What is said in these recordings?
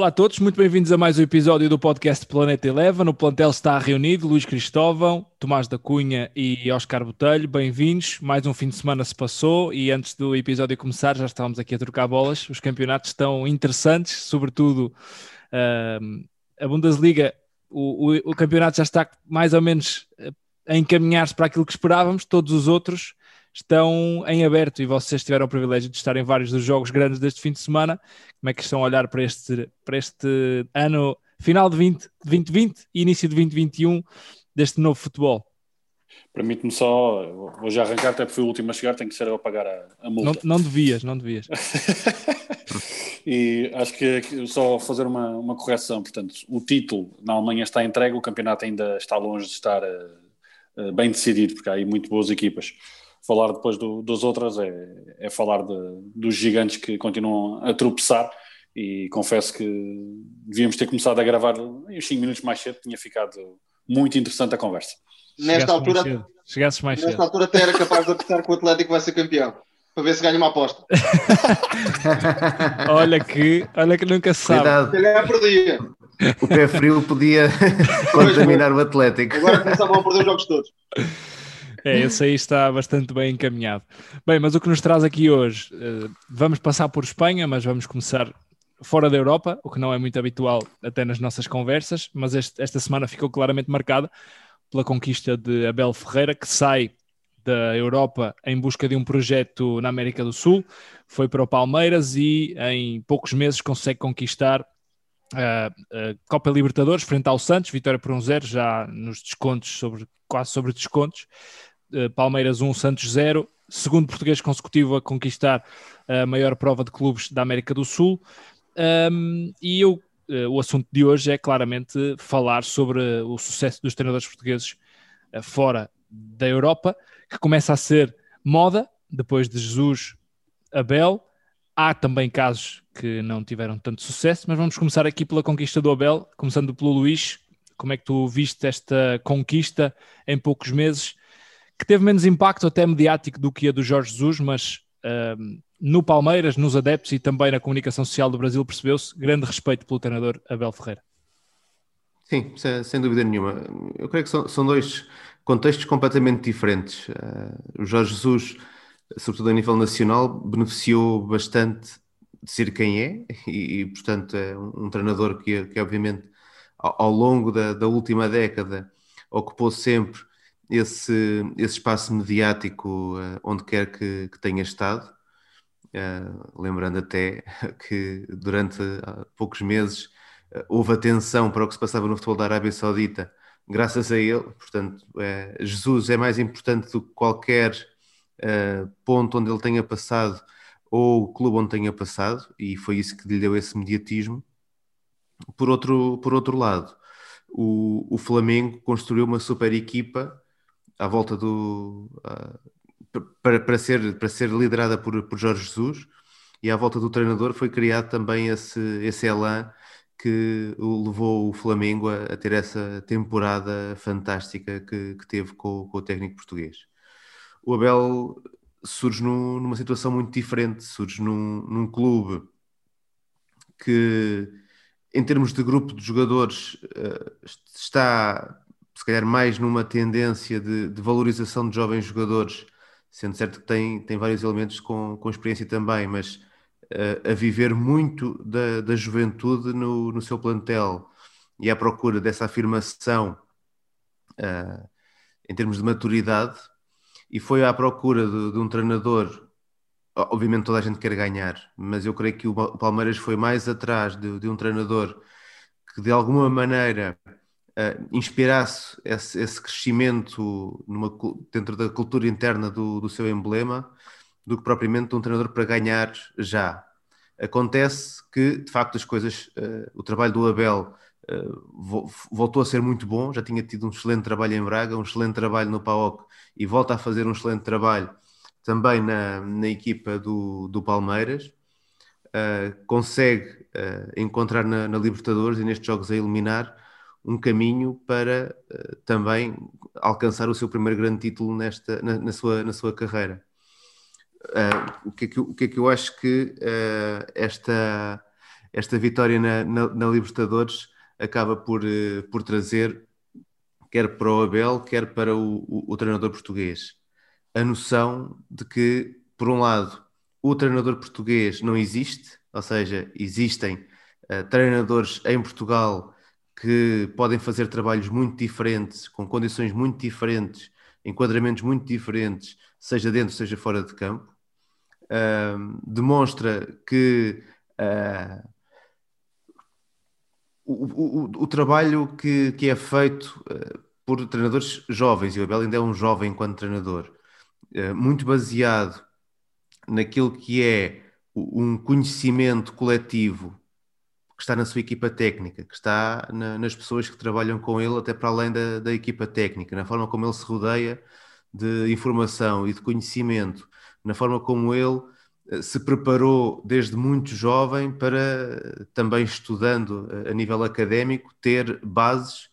Olá a todos, muito bem-vindos a mais um episódio do podcast Planeta Eleven. O plantel está reunido, Luís Cristóvão, Tomás da Cunha e Oscar Botelho, bem-vindos. Mais um fim de semana se passou e antes do episódio começar já estávamos aqui a trocar bolas. Os campeonatos estão interessantes, sobretudo uh, a Bundesliga, o, o, o, campeonato já está mais ou menos a encaminhar-se para aquilo que esperávamos, todos os outros estão em aberto e vocês tiveram o privilégio de estar em vários dos jogos grandes deste fim de semana. Como é que estão a olhar para este, para este ano, final de 20, 2020 e início de 2021 deste novo futebol? Permite-me só, vou já arrancar, até porque fui o último a chegar, tem que ser eu a pagar a, a multa. Não, não devias, não devias. e acho que só fazer uma, uma correção, portanto, o título na Alemanha está entregue, o campeonato ainda está longe de estar uh, bem decidido, porque há aí muito boas equipas falar depois do, dos outros é, é falar de, dos gigantes que continuam a tropeçar e confesso que devíamos ter começado a gravar uns 5 minutos mais cedo, tinha ficado muito interessante a conversa. Nesta altura, Chegasses mais nesta cedo. altura até era capaz de apostar que o Atlético vai ser campeão. Para ver se ganha uma aposta. olha que, olha que nunca se sabe. Cuidado. perdia. O pé frio podia contaminar o Atlético. Agora começavam a perder os jogos todos. É, esse aí está bastante bem encaminhado. Bem, mas o que nos traz aqui hoje, uh, vamos passar por Espanha, mas vamos começar fora da Europa, o que não é muito habitual até nas nossas conversas, mas este, esta semana ficou claramente marcada pela conquista de Abel Ferreira, que sai da Europa em busca de um projeto na América do Sul, foi para o Palmeiras e em poucos meses consegue conquistar a, a Copa Libertadores frente ao Santos, vitória por um zero, já nos descontos, sobre, quase sobre descontos, eh, Palmeiras 1, Santos 0, segundo português consecutivo a conquistar a maior prova de clubes da América do Sul. Um, e eu, uh, o assunto de hoje é claramente falar sobre o sucesso dos treinadores portugueses uh, fora da Europa, que começa a ser moda depois de Jesus Abel. Há também casos que não tiveram tanto sucesso, mas vamos começar aqui pela conquista do Abel, começando pelo Luís. Como é que tu viste esta conquista em poucos meses que teve menos impacto até mediático do que a do Jorge Jesus, mas uh, no Palmeiras, nos adeptos e também na comunicação social do Brasil percebeu-se grande respeito pelo treinador Abel Ferreira. Sim, sem dúvida nenhuma. Eu creio que são, são dois contextos completamente diferentes. Uh, o Jorge Jesus, sobretudo a nível nacional, beneficiou bastante de ser quem é e, e portanto, é um, um treinador que, que obviamente, ao, ao longo da, da última década ocupou sempre esse, esse espaço mediático uh, onde quer que, que tenha estado. Uh, lembrando até que durante uh, poucos meses houve atenção para o que se passava no futebol da Arábia Saudita, graças a ele. Portanto, Jesus é mais importante do que qualquer ponto onde ele tenha passado ou clube onde tenha passado, e foi isso que lhe deu esse mediatismo. Por outro, por outro lado, o, o Flamengo construiu uma super equipa à volta do. Uh, para, para, ser, para ser liderada por, por Jorge Jesus e à volta do treinador foi criado também esse, esse elan que levou o Flamengo a, a ter essa temporada fantástica que, que teve com, com, o técnico português. O Abel surge num, numa situação muito diferente, surge num, num clube que, em termos de grupo de jogadores, uh, está se calhar mais numa tendência de, de, valorização de jovens jogadores, sendo certo que tem, tem vários elementos com, com experiência também, mas uh, a viver muito da, da juventude no, no seu plantel e à procura dessa afirmação uh, em termos de maturidade, e foi à procura de, de um treinador. Obviamente toda a gente quer ganhar, mas eu creio que o Palmeiras foi mais atrás de, de um treinador que de alguma maneira uh, inspirasse esse, esse crescimento numa, dentro da cultura interna do, do seu emblema do que propriamente um treinador para ganhar já. Acontece que, de facto, as coisas, uh, o trabalho do Abel uh, voltou a ser muito bom, já tinha tido um excelente trabalho em Braga, um excelente trabalho no PAOC e volta a fazer um excelente trabalho também na, na equipa do, do Palmeiras. Uh, consegue encontrar na, na Libertadores e nestes jogos a eliminar um caminho para uh, também alcançar o seu primeiro grande título nesta, na, na sua, na sua carreira. Uh, o, que é que, o que é que eu acho que uh, esta, esta vitória na, na, na Libertadores acaba por, por trazer, quer para o Abel, quer para o, o, o treinador português, a noção de que, por um lado, o treinador português não existe, ou seja, existem treinadores em Portugal que podem fazer trabalhos muito diferentes, com condições muito diferentes, enquadramentos muito diferentes, seja dentro, seja fora de campo. Uh, demonstra que uh, o, o, o, trabalho que, que é feito uh, por treinadores jovens, e o Abel ainda é um jovem enquanto treinador, muito baseado naquilo que é um conhecimento coletivo que está na sua equipa técnica, que está na, nas pessoas que trabalham com ele, até para além da, da, equipa técnica, na forma como ele se rodeia de informação e de conhecimento, na forma como ele eh, se preparou desde muito jovem para, também estudando a nível académico, ter bases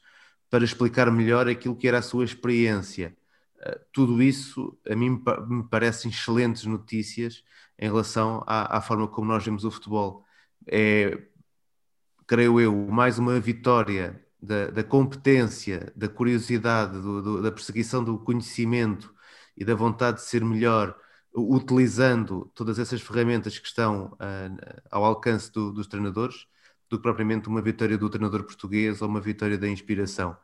para explicar melhor aquilo que era a sua experiência. Eh, tudo isso, a mim, me parecem excelentes notícias em relação à, à forma como nós vemos o futebol. É creio eu, mais uma vitória da, da competência, da curiosidade, do, do, da perseguição do conhecimento e da vontade de ser melhor, utilizando todas essas ferramentas que estão uh, ao alcance do, dos treinadores, do que propriamente uma vitória do treinador português ou uma vitória da inspiração.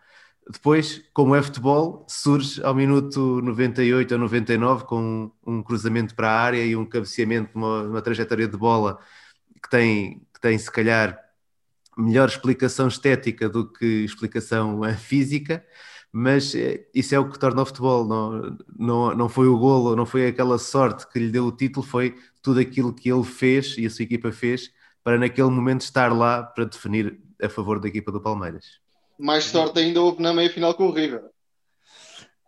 Depois, como é futebol, surge ao minuto 98 ou 99 com um, cruzamento para a área e um cabeceamento, uma, uma trajetória de bola que tem, que tem se calhar melhor explicação estética do que explicação eh, física, mas eh, isso é o que torna o futebol. Não, não, não foi o golo, não foi aquela sorte que lhe deu o título, foi tudo aquilo que ele fez e a sua equipa fez para naquele momento estar lá para definir a favor da equipa do Palmeiras. Mais sorte ainda houve na meia final com o River.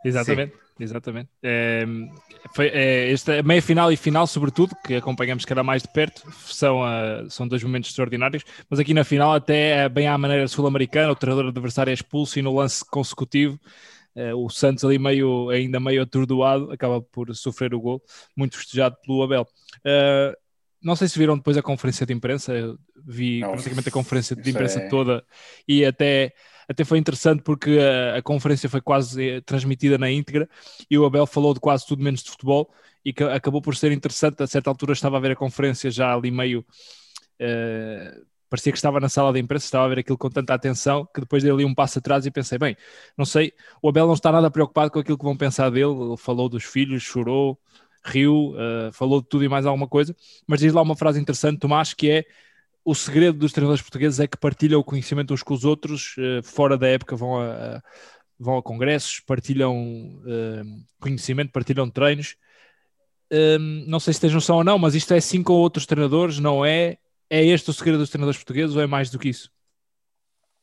Exatamente. Sim. Exatamente. É, foi, é, esta meia final e final, sobretudo, que acompanhamos cada mais de perto, são, uh, são dois momentos extraordinários. Mas aqui na final, até bem à maneira sul-americana, o treinador adversário é expulso e no lance consecutivo, uh, o Santos ali meio, ainda meio atordoado, acaba por sofrer o gol, muito festejado pelo Abel. Uh, não sei se viram depois a conferência de imprensa, eu vi não, praticamente a conferência de imprensa é... toda e até até foi interessante porque a, a, conferência foi quase eh, transmitida na íntegra e o Abel falou de quase tudo menos de futebol e que acabou por ser interessante. A certa altura estava a ver a conferência já ali meio. Uh, parecia que estava na sala de imprensa, estava a ver aquilo com tanta atenção que depois dei ali um passo atrás e pensei, bem, não sei, o Abel não está nada preocupado com aquilo que vão pensar dele, ele falou dos filhos, chorou, riu, uh, falou de tudo e mais alguma coisa, mas diz lá uma frase interessante, Tomás, que é o segredo dos treinadores portugueses é que partilham o conhecimento uns com os outros, uh, fora da época vão a, vão a congressos, partilham uh, conhecimento, partilham treinos. Um, não sei se tens noção ou não, mas isto é assim com outros treinadores, não é? É este o segredo dos treinadores portugueses ou é mais do que isso?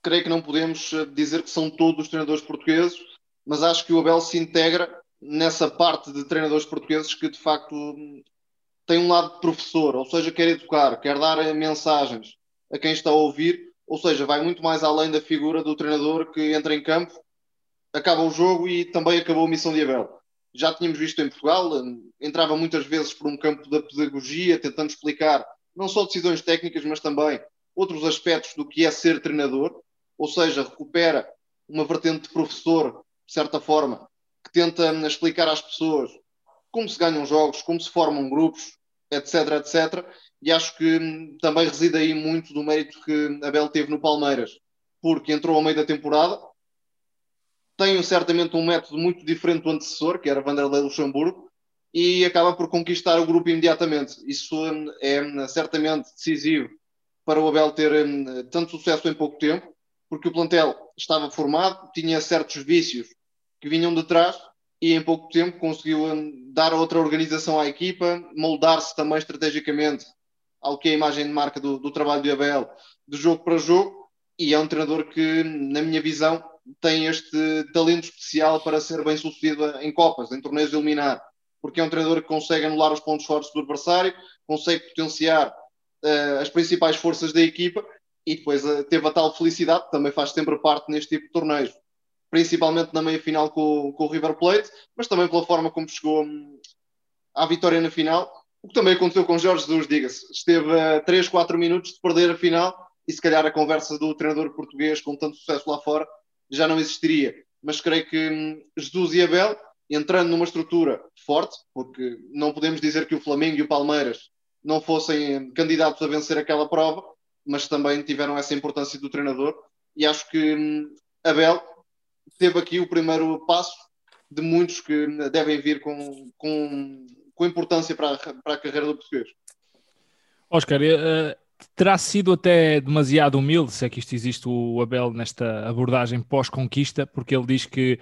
Creio que não podemos eh, dizer que são todos os treinadores portugueses, mas acho que o Abel se integra nessa parte de treinadores portugueses que de facto tem um lado de professor, ou seja, quer educar, quer dar mensagens a quem está a ouvir, ou seja, vai muito mais além da figura do treinador que entra em campo, acaba o jogo e também acabou a missão de Abel. Já tínhamos visto em Portugal, entrava muitas vezes por um campo da pedagogia, tentando explicar não só decisões técnicas, mas também outros aspectos do que é ser treinador, ou seja, recupera uma vertente de professor, de certa forma, que tenta explicar às pessoas como se ganham jogos, como se formam grupos, etc, etc. E acho que hum, também reside aí muito do mérito que Abel teve no Palmeiras, porque entrou ao meio da temporada, tem certamente um método muito diferente do antecessor, que era Vanderlei Luxemburgo, e acaba por conquistar o grupo imediatamente. Isso hum, é hum, certamente decisivo para o Abel ter tanto sucesso em pouco tempo, porque o plantel estava formado, tinha certos vícios que vinham de trás e em pouco tempo conseguiu dar outra organização à equipa, moldar-se também estrategicamente ao que é a imagem de marca do, do, trabalho de Abel, de jogo para jogo, e é um treinador que, na minha visão, tem este talento especial para ser bem sucedido em Copas, em torneios de eliminar, porque é um treinador que consegue anular os pontos fortes do adversário, consegue potenciar uh, as principais forças da equipa e depois uh, teve a tal felicidade, também faz sempre parte neste tipo de torneios principalmente na meia final com, com o River Plate, mas também pela forma como chegou hum, à vitória na final. O que também aconteceu com Jorge Jesus, diga-se. Esteve a 3, 4 minutos de perder a final e se calhar a conversa do treinador português com tanto sucesso lá fora já não existiria. Mas creio que hum, Jesus e Abel, entrando numa estrutura forte, porque não podemos dizer que o Flamengo e o Palmeiras não fossem hum, candidatos a vencer aquela prova, mas também tiveram essa importância do treinador. E acho que Abel teve aqui o primeiro passo de muitos que devem vir com, com, com importância para a, para a carreira do português. Oscar, uh, terá sido até demasiado humilde, se é que isto existe, o Abel nesta abordagem pós-conquista, porque ele diz que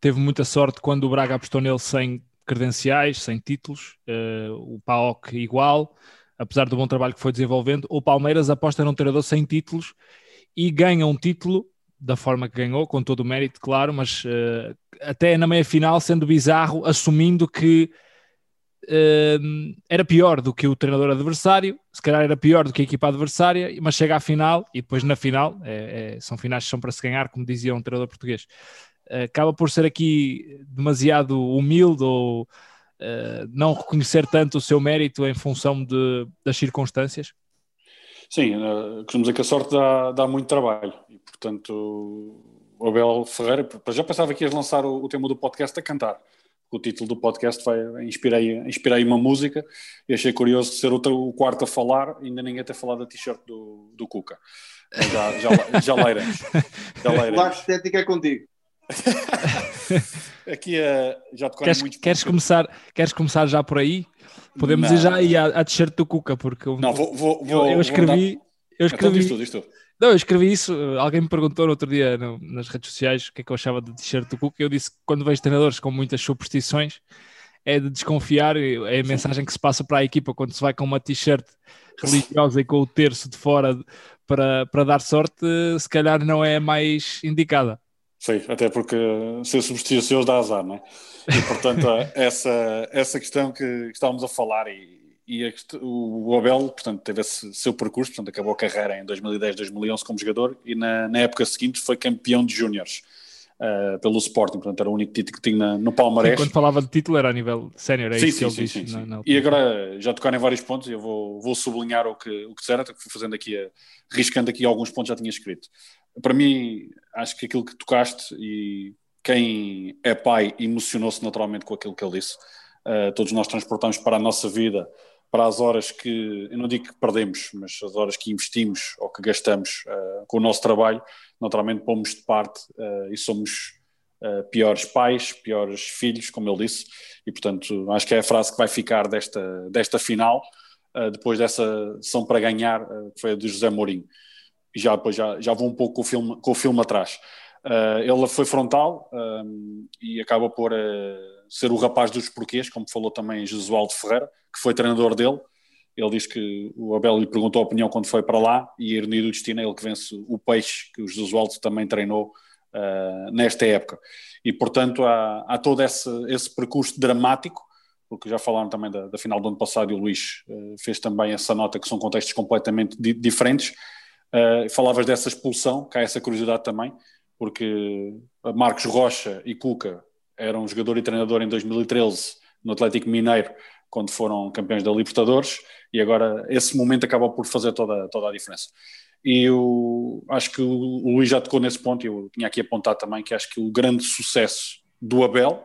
teve muita sorte quando o Braga apostou nele sem credenciais, sem títulos, uh, o PAOC igual, apesar do bom trabalho que foi desenvolvendo. O Palmeiras aposta num treinador sem títulos e ganha um título da forma que ganhou, com todo o mérito, claro, mas uh, até na meia final, sendo bizarro, assumindo que uh, era pior do que o treinador adversário, se calhar era pior do que a equipa adversária, mas chega à final e depois na final, é, é, são finais que são para se ganhar, como dizia um treinador português, uh, acaba por ser aqui demasiado humilde ou não reconhecer tanto o seu mérito em função de, das circunstâncias? Sim, uh, costumo dizer que a sorte dá, dá muito trabalho portanto, o Abel Ferreira, já pensava que ias lançar o, o tema do podcast a cantar o título do podcast vai inspirei, inspirei uma música e achei curioso ser o, o quarto a falar ainda ninguém ter falado da t-shirt do, do Cuca. Já, já, já leiremos já o estética é contigo. Aqui é, já te queres, muito queres começar queres começar já por aí? Podemos não. ir já aí à, à t-shirt do Cuca porque não, vou, vou, eu, eu escrevi vou eu escrevi então, diz tu, diz tu. Não, eu escrevi isso. Alguém me perguntou no outro dia no, nas redes sociais o que é que eu achava do t-shirt do Cook. Eu disse que quando vejo treinadores com muitas superstições é de desconfiar. É a mensagem que se passa para a equipa quando se vai com uma t-shirt religiosa e com o terço de fora para, para dar sorte, se calhar não é mais indicada. Sim, até porque ser supersticioso dá azar, não é? E portanto, essa, essa questão que estávamos a falar e e o Abel, portanto, teve esse seu percurso, portanto, acabou a carreira em 2010, 2011 como jogador e na, na época seguinte foi campeão de júniores uh, pelo Sporting, portanto, era o único título que tinha no Palmarés. quando falava de título era a nível sénior, é sim, isso sim, que ele sim, disse. sim. Na, na e agora já tocaram em vários pontos e eu vou, vou sublinhar o que, o que disseram, fui fazendo aqui, a, riscando aqui alguns pontos já tinha escrito. Para mim, acho que aquilo que tocaste e quem é pai emocionou-se naturalmente com aquilo que ele disse. Uh, todos nós transportamos para a nossa vida para as horas que, eu não digo que perdemos, mas as horas que investimos ou que gastamos uh, com o nosso trabalho, naturalmente pomos de parte uh, e somos uh, piores pais, piores filhos, como ele disse, e portanto acho que é a frase que vai ficar desta, desta final, depois dessa sessão para ganhar, que foi a de José Mourinho. E já depois já, já vou um pouco com o filme, com o filme atrás. Ele foi frontal e acaba por ser o rapaz dos porquês, como falou também Jesualdo Ferreira, que foi treinador dele. Ele diz que o Abel lhe perguntou a opinião quando foi para lá e a ironia do destino é ele que vence o peixe que o Jesualdo também treinou uh, nesta época. E, portanto, há, há todo esse, esse, percurso dramático, porque já falaram também da, da final do ano passado e o Luís uh, fez também essa nota que são contextos completamente di diferentes. Uh, falavas dessa expulsão, há essa curiosidade também, porque Marcos Rocha e Cuca eram jogador e treinador em 2013 no Atlético Mineiro quando foram campeões da Libertadores e agora esse momento acabou por fazer toda, toda a diferença. E eu acho que o, Luís já tocou nesse ponto, e eu tinha aqui apontado também que acho que o grande sucesso do Abel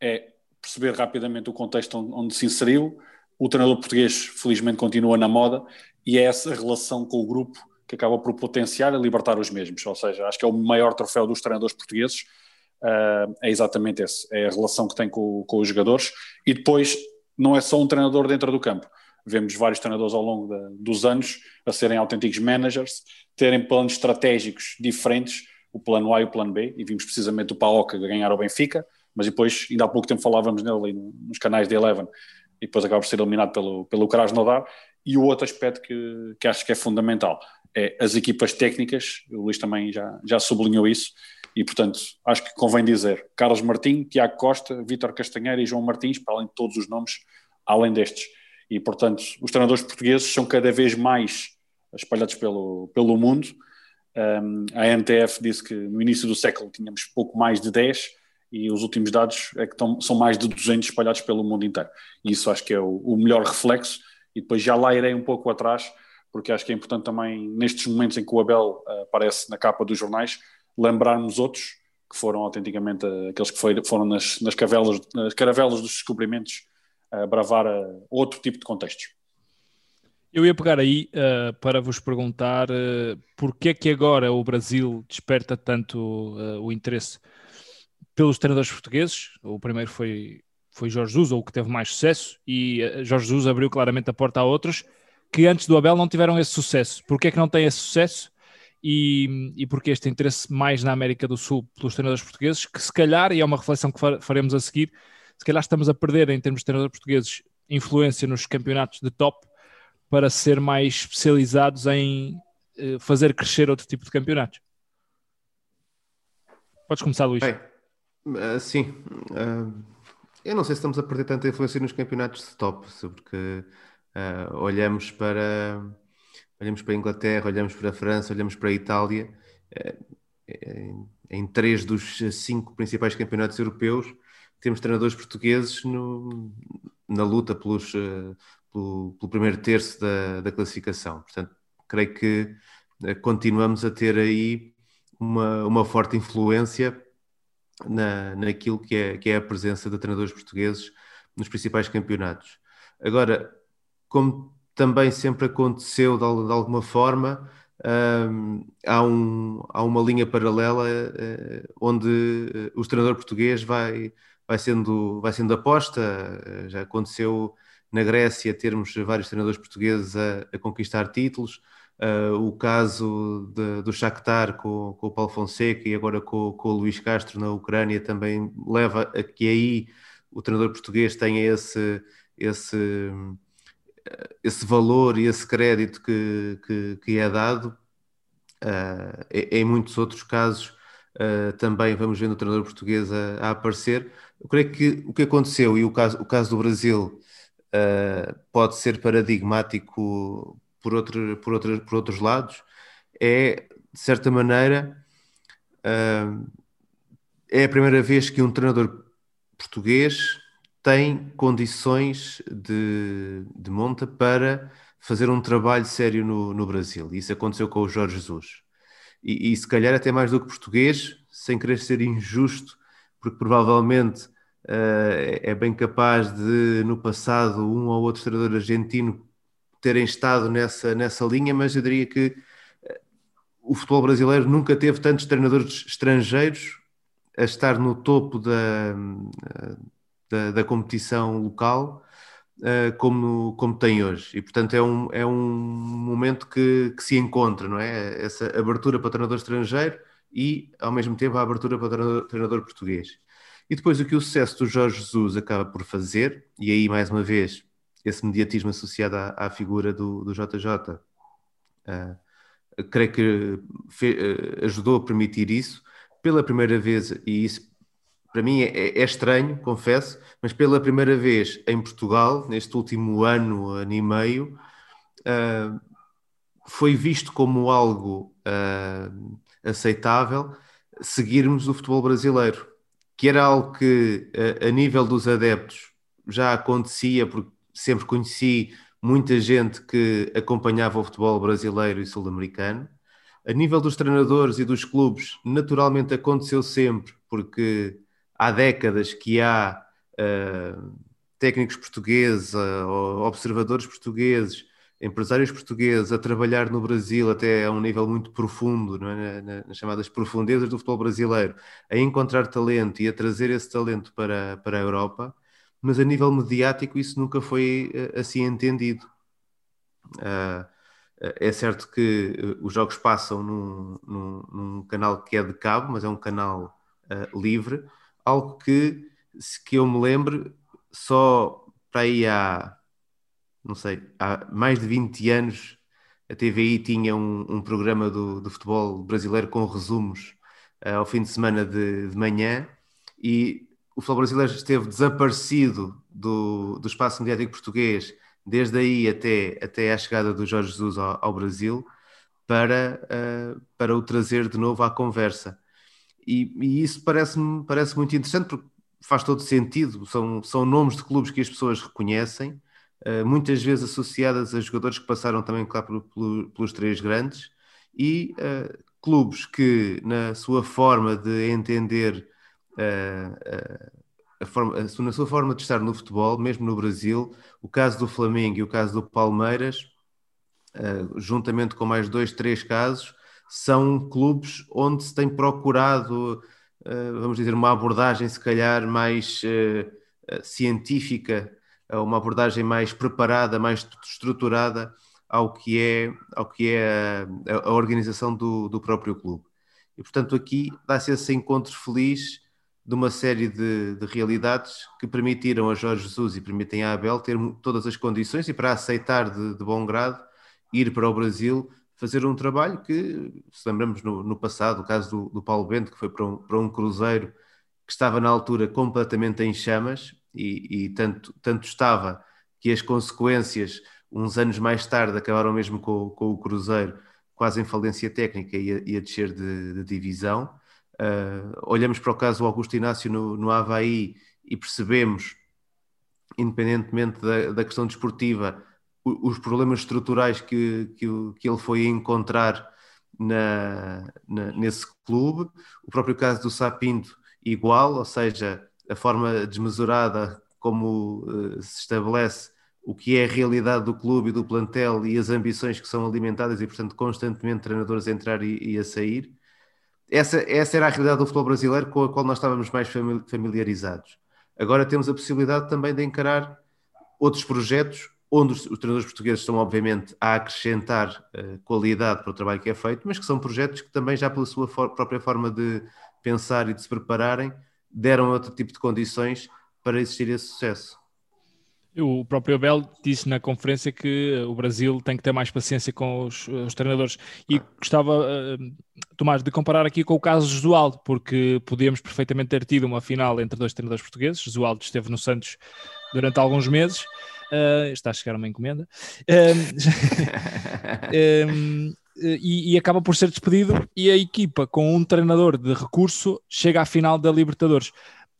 é perceber rapidamente o contexto onde se inseriu. O treinador português, felizmente, continua na moda e é essa relação com o grupo que acaba por potenciar e libertar os mesmos. Ou seja, acho que é o maior troféu dos treinadores portugueses. Uh, é exatamente esse, é a relação que tem com, com os jogadores e depois não é só um treinador dentro do campo. Vemos vários treinadores ao longo de, dos anos a serem autênticos managers, terem planos estratégicos diferentes, o plano A e o plano B, e vimos precisamente o Paoca ganhar o Benfica, mas depois, ainda há pouco tempo falávamos nele nos canais de Eleven, e depois acaba por ser eliminado pelo, pelo Krasnodar, e o outro aspecto que, que acho que é fundamental é as equipas técnicas, o Luís também já, já sublinhou isso, e, portanto, acho que convém dizer Carlos Martins, Tiago Costa, Vítor Castanheira e João Martins, para além de todos os nomes, além destes. E, portanto, os treinadores portugueses são cada vez mais espalhados pelo, pelo mundo. Um, a NTF disse que no início do século tínhamos pouco mais de 10 e os últimos dados é que são mais de 200 espalhados pelo mundo inteiro. E isso acho que é o, o melhor reflexo. E depois já lá irei um pouco atrás, porque acho que é importante também, nestes momentos em que o Abel uh, aparece na capa dos jornais, lembrarmos outros que foram autenticamente uh, aqueles que foram nas, nas, cavelas, nas caravelas dos descobrimentos uh, bravar uh, outro tipo de contextos. Eu ia pegar aí uh, para vos perguntar uh, porque é que agora o Brasil desperta tanto uh, o interesse pelos treinadores portugueses. O primeiro foi, foi Jorge Jesus, ou o que teve mais sucesso, e Jorge Jesus abriu claramente a porta a outros que antes do Abel não tiveram esse sucesso. Porquê é que não tem esse sucesso? E, e porque este interesse mais na América do Sul pelos treinadores portugueses, que se calhar, e é uma reflexão que faremos a seguir, se calhar estamos a perder em termos de treinadores portugueses influência nos campeonatos de top para ser mais especializados em uh, fazer crescer outro tipo de campeonatos. Podes começar, Luís. Bem, uh, sim. Uh, eu não sei se estamos a perder tanta influência nos campeonatos de top, porque olhamos para olhamos para a Inglaterra, olhamos para a França, olhamos para a Itália. Em, em três dos cinco principais campeonatos europeus, temos treinadores portugueses no, na luta pelos, pelo, pelo primeiro terço da, da, classificação. Portanto, creio que continuamos a ter aí uma, uma forte influência na, naquilo que é, que é a presença de treinadores portugueses nos principais campeonatos. Agora, como também sempre aconteceu de, alguma forma, um, há, um, há uma linha paralela uh, onde uh, o treinador português vai, vai, sendo, vai sendo aposta. Uh, já aconteceu na Grécia termos vários treinadores portugueses a, a conquistar títulos. Uh, o caso de, do Shakhtar com, com, o Paulo Fonseca e agora com, com, o Luís Castro na Ucrânia também leva a que aí o treinador português tenha esse, esse, esse valor e esse crédito que, que, que é dado. Uh, em muitos outros casos uh, também vamos vendo o treinador português a, a, aparecer. Eu creio que o que aconteceu e o caso, o caso do Brasil uh, pode ser paradigmático por, outro, por, outro, por outros lados, é, de certa maneira, é a primeira vez que um treinador português tem condições de, de monta para fazer um trabalho sério no, no Brasil. Isso aconteceu com o Jorge Jesus. E, e, se calhar até mais do que português, sem querer ser injusto, porque provavelmente Uh, é bem capaz de, no passado, um ou outro treinador argentino terem estado nessa, nessa linha, mas eu diria que uh, o futebol brasileiro nunca teve tantos treinadores estrangeiros a estar no topo da, da, da competição local uh, como, como tem hoje. E, portanto, é um, é um momento que, que se encontra, não é? Essa abertura para o treinador estrangeiro e, ao mesmo tempo, a abertura para o treinador, treinador português. E depois o que o sucesso do Jorge Jesus acaba por fazer, e aí mais uma vez esse mediatismo associado à, à figura do, do JJ, uh, ah, creio que fe, uh, ajudou a permitir isso pela primeira vez, e isso para mim é, é, estranho, confesso, mas pela primeira vez em Portugal, neste último ano, ano e meio, uh, foi visto como algo aceitável seguirmos o futebol brasileiro que era algo que a, a nível dos adeptos já acontecia, porque sempre conheci muita gente que acompanhava o futebol brasileiro e sul-americano. A nível dos treinadores e dos clubes, naturalmente aconteceu sempre, porque há décadas que há uh, técnicos portugueses, uh, observadores portugueses empresários portugueses a trabalhar no Brasil até a um nível muito profundo, é? nas chamadas profundezas do futebol brasileiro, a encontrar talento e a trazer esse talento para, para a Europa, mas a nível mediático isso nunca foi eh, assim entendido. Uh, é certo que os jogos passam num, num, num, canal que é de cabo, mas é um canal uh, livre, algo que, se que eu me lembre, só para aí há não sei, há mais de 20 anos a TVI tinha um, um programa do, do, futebol brasileiro com resumos uh, ao fim de semana de, de, manhã e o futebol brasileiro esteve desaparecido do, do espaço mediático português desde aí até, até à chegada do Jorge Jesus ao, ao Brasil para, uh, para o trazer de novo à conversa. E, e isso parece-me parece muito interessante porque faz todo sentido, são, são nomes de clubes que as pessoas reconhecem, uh, muitas vezes associadas a jogadores que passaram também, claro, por, pelos três grandes, e uh, clubes que, na sua forma de entender, uh, a forma, na sua forma de estar no futebol, mesmo no Brasil, o caso do Flamengo e o caso do Palmeiras, juntamente com mais dois, três casos, são clubes onde se tem procurado eh, vamos dizer, uma abordagem se calhar mais uh, científica, uma abordagem mais preparada, mais estruturada ao que é, ao que é a, a organização do, do próprio clube. E portanto aqui dá-se esse encontro feliz de uma série de, de, realidades que permitiram a Jorge Jesus e permitem a Abel ter todas as condições e para aceitar de, de bom grado ir para o Brasil fazer um trabalho que, se lembramos no, no passado, o caso do, do, Paulo Bento, que foi para um, para um cruzeiro que estava na altura completamente em chamas e, e tanto, tanto estava que as consequências, uns anos mais tarde, acabaram mesmo com, com o cruzeiro quase em falência técnica e a, e a descer de, de divisão. Uh, olhamos para o caso do Augusto Inácio no, no Havaí e percebemos, independentemente da, da questão desportiva, os problemas estruturais que, que, que ele foi encontrar na, na, nesse clube. O próprio caso do Sapinto, igual, ou seja, a forma desmesurada como uh, se estabelece o que é a realidade do clube e do plantel e as ambições que são alimentadas e, portanto, constantemente treinadores a entrar e, e a sair. Essa, essa era a realidade do futebol brasileiro com a qual nós estávamos mais familiarizados. Agora temos a possibilidade também de encarar outros projetos onde os, os, treinadores portugueses estão, obviamente, a acrescentar uh, qualidade para o trabalho que é feito, mas que são projetos que também, já pela sua for própria forma de pensar e de se prepararem, deram outro tipo de condições para existir esse sucesso. O próprio Abel disse na conferência que o Brasil tem que ter mais paciência com os, os treinadores e gostava, uh, Tomás, de comparar aqui com o caso de Jesualdo, porque podíamos perfeitamente ter tido uma final entre dois treinadores portugueses. Jesualdo esteve no Santos durante alguns meses Uh, está a chegar uma encomenda. Um, e, e, acaba por ser despedido e a equipa com um treinador de recurso chega à final da Libertadores.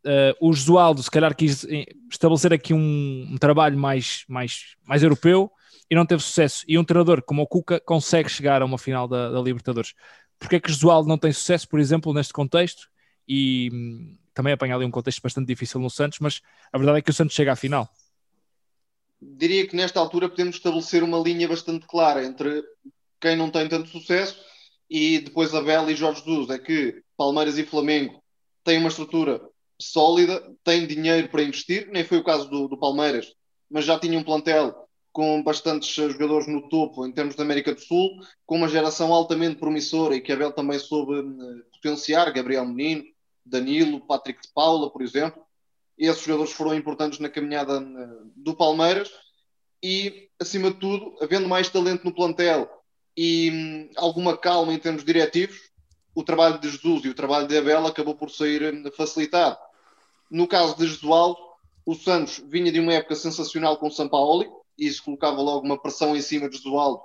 Uh, o Josualdo se calhar quis eh, estabelecer aqui um, um, trabalho mais, mais, mais europeu e não teve sucesso. E um treinador como o Cuca consegue chegar a uma final da, da Libertadores. Porquê é que Josualdo não tem sucesso, por exemplo, neste contexto? E hum, também apanha ali um contexto bastante difícil no Santos, mas a verdade é que o Santos chega à final diria que nesta altura podemos estabelecer uma linha bastante clara entre quem não tem tanto sucesso e depois Abel e Jorge Jesus. É que Palmeiras e Flamengo têm uma estrutura sólida, têm dinheiro para investir, nem foi o caso do, do Palmeiras, mas já tinha um plantel com bastantes jogadores no topo em termos da América do Sul, com uma geração altamente promissora e que Abel também soube uh, potenciar, Gabriel Menino, Danilo, Patrick de Paula, por exemplo esses jogadores foram importantes na caminhada do Palmeiras e, acima de tudo, havendo mais talento no plantel e hum, alguma calma em termos diretivos, o trabalho de Jesus e o trabalho de Abel acabou por sair hum, facilitado. No caso de Jesualdo, o Santos vinha de uma época sensacional com o Sampaoli, e isso colocava logo uma pressão em cima de Jesualdo